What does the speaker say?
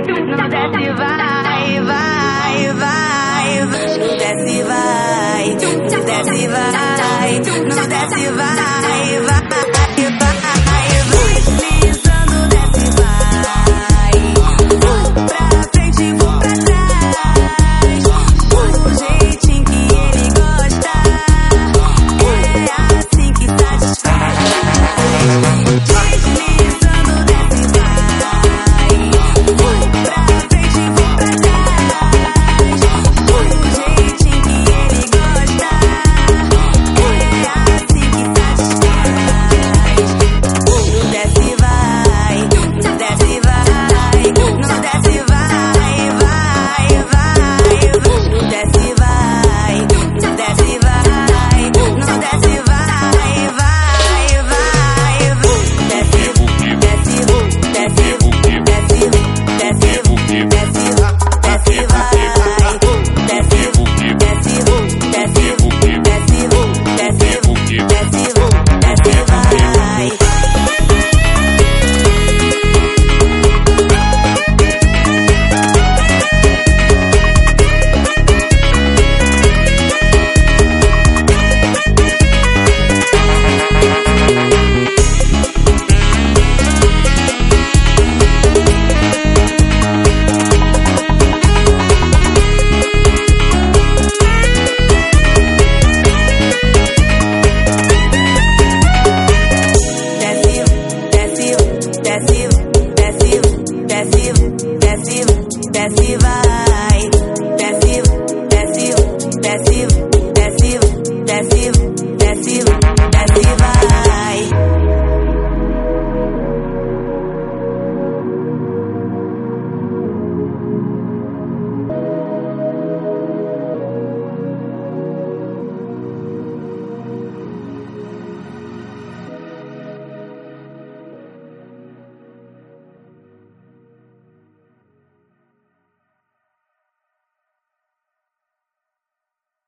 vai, não dá vai, vai. passive passive passive passive passiva.